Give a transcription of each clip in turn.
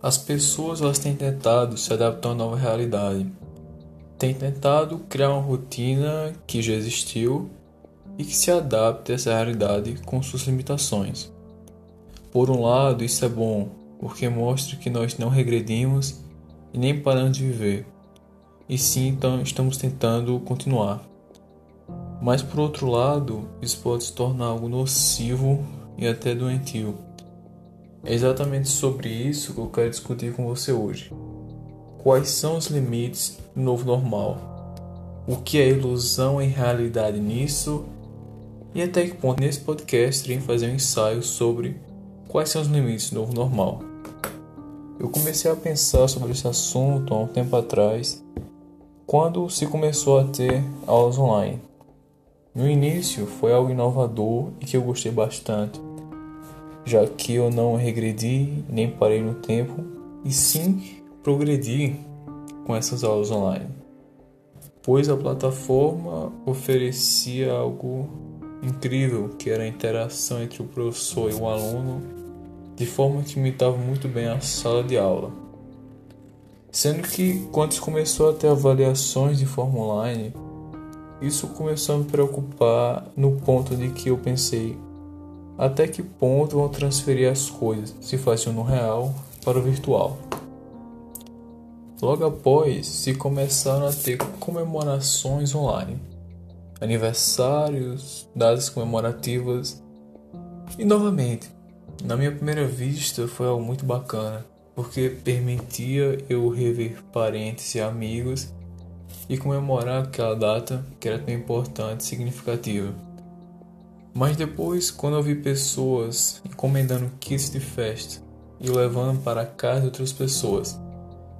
As pessoas elas têm tentado se adaptar a uma nova realidade. Têm tentado criar uma rotina que já existiu e que se adapte a essa realidade com suas limitações. Por um lado, isso é bom, porque mostra que nós não regredimos e nem paramos de viver, e sim então estamos tentando continuar. Mas por outro lado, isso pode se tornar algo nocivo e até doentio é exatamente sobre isso que eu quero discutir com você hoje. Quais são os limites do novo normal? O que é ilusão e realidade nisso? E até que ponto nesse podcast irei fazer um ensaio sobre quais são os limites do novo normal. Eu comecei a pensar sobre esse assunto há um tempo atrás, quando se começou a ter aulas online. No início foi algo inovador e que eu gostei bastante já que eu não regredi nem parei no tempo, e sim progredi com essas aulas online, pois a plataforma oferecia algo incrível, que era a interação entre o professor e o aluno, de forma que imitava muito bem a sala de aula. Sendo que quando começou a ter avaliações de forma online, isso começou a me preocupar no ponto de que eu pensei, até que ponto vão transferir as coisas se faziam no real para o virtual. Logo após, se começaram a ter comemorações online, aniversários, datas comemorativas. E novamente, na minha primeira vista foi algo muito bacana, porque permitia eu rever parentes e amigos e comemorar aquela data que era tão importante e significativa. Mas depois, quando eu vi pessoas encomendando kits de festa e levando para casa outras pessoas,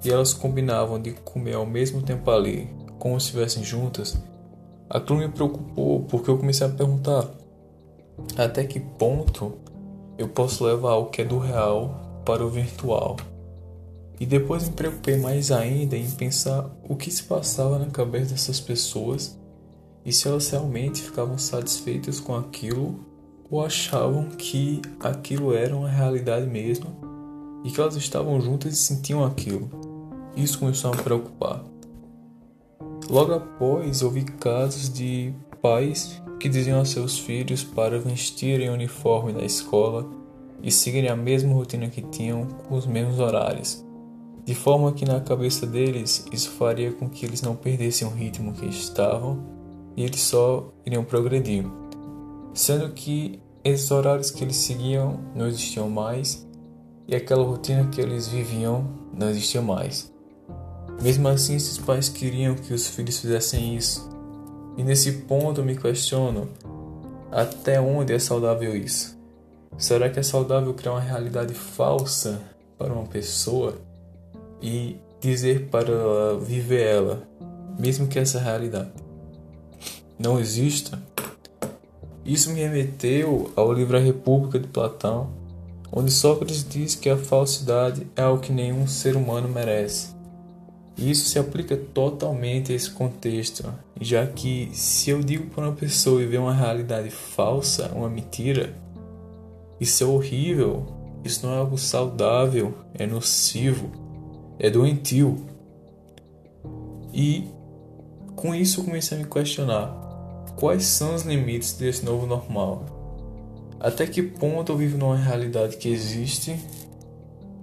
e elas combinavam de comer ao mesmo tempo ali, como se estivessem juntas, aquilo me preocupou porque eu comecei a perguntar até que ponto eu posso levar o que é do real para o virtual. E depois me preocupei mais ainda em pensar o que se passava na cabeça dessas pessoas e se elas realmente ficavam satisfeitas com aquilo ou achavam que aquilo era uma realidade mesmo e que elas estavam juntas e sentiam aquilo. Isso começou a me preocupar. Logo após, eu vi casos de pais que diziam a seus filhos para vestirem o uniforme da escola e seguirem a mesma rotina que tinham com os mesmos horários, de forma que na cabeça deles isso faria com que eles não perdessem o ritmo que estavam e eles só iriam progredir, sendo que esses horários que eles seguiam não existiam mais e aquela rotina que eles viviam não existia mais. Mesmo assim, esses pais queriam que os filhos fizessem isso. E nesse ponto eu me questiono até onde é saudável isso? Será que é saudável criar uma realidade falsa para uma pessoa e dizer para ela viver ela, mesmo que essa realidade não exista, isso me remeteu ao livro A República de Platão, onde Sócrates diz que a falsidade é algo que nenhum ser humano merece. E isso se aplica totalmente a esse contexto, já que se eu digo para uma pessoa viver uma realidade falsa, uma mentira, isso é horrível, isso não é algo saudável, é nocivo, é doentio. E com isso eu comecei a me questionar Quais são os limites desse novo normal? Até que ponto eu vivo numa realidade que existe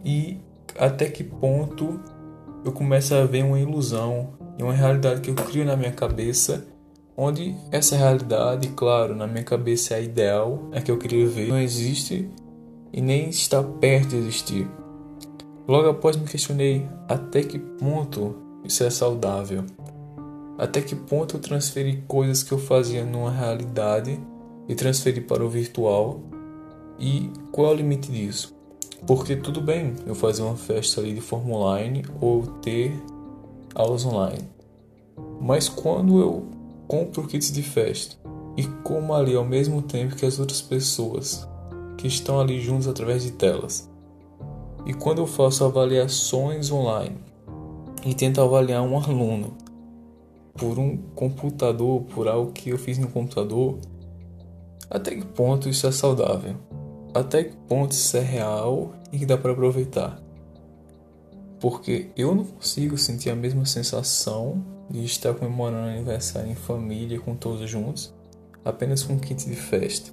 e até que ponto eu começo a ver uma ilusão e uma realidade que eu crio na minha cabeça, onde essa realidade, claro, na minha cabeça é a ideal, é que eu queria ver, não existe e nem está perto de existir. Logo após me questionei até que ponto isso é saudável. Até que ponto eu transferi coisas que eu fazia numa realidade e transferi para o virtual? E qual é o limite disso? Porque tudo bem eu fazer uma festa ali de forma online ou ter aulas online. Mas quando eu compro kits de festa e como ali ao mesmo tempo que as outras pessoas que estão ali juntos através de telas. E quando eu faço avaliações online e tento avaliar um aluno por um computador, por algo que eu fiz no computador, até que ponto isso é saudável? Até que ponto isso é real e que dá para aproveitar? porque eu não consigo sentir a mesma sensação de estar comemorando aniversário em família com todos juntos, apenas com um kit de festa.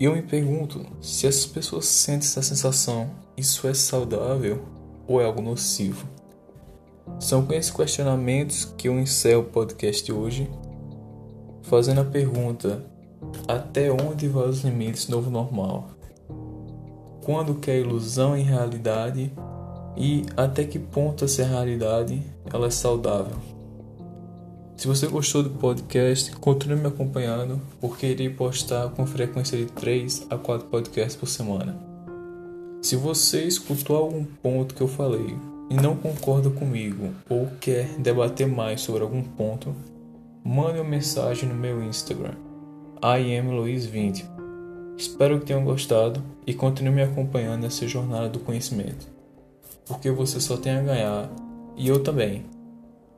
E eu me pergunto se essas pessoas sentem essa sensação, isso é saudável ou é algo nocivo? São com esses questionamentos que eu encerro o podcast hoje, fazendo a pergunta: até onde vai os limites do novo normal? Quando que é ilusão em realidade e até que ponto essa realidade ela é saudável? Se você gostou do podcast, continue me acompanhando, porque irei postar com frequência de 3 a 4 podcasts por semana. Se você escutou algum ponto que eu falei e não concorda comigo ou quer debater mais sobre algum ponto, mande uma mensagem no meu Instagram, iamluiz20. Espero que tenham gostado e continue me acompanhando nessa jornada do conhecimento, porque você só tem a ganhar e eu também,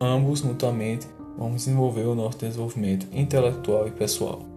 ambos mutuamente vamos desenvolver o nosso desenvolvimento intelectual e pessoal.